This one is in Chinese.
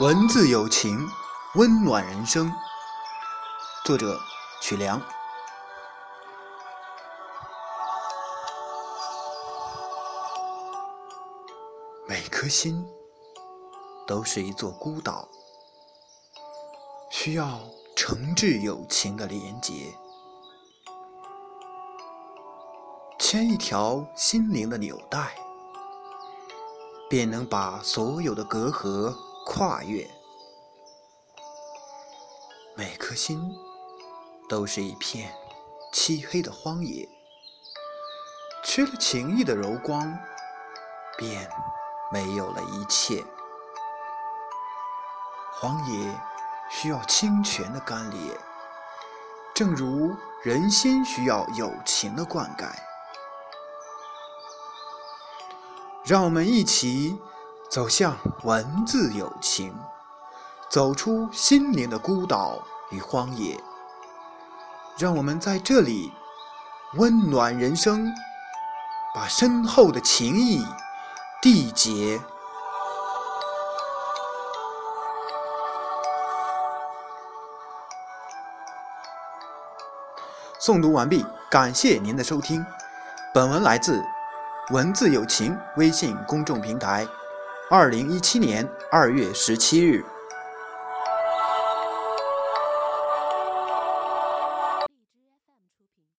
文字有情，温暖人生。作者：曲梁。每颗心都是一座孤岛，需要诚挚友情的连结，牵一条心灵的纽带，便能把所有的隔阂。跨越，每颗心都是一片漆黑的荒野，缺了情意的柔光，便没有了一切。荒野需要清泉的甘冽，正如人心需要友情的灌溉。让我们一起。走向文字友情，走出心灵的孤岛与荒野，让我们在这里温暖人生，把深厚的情谊缔结。诵读完毕，感谢您的收听。本文来自文字友情微信公众平台。二零一七年二月十七日。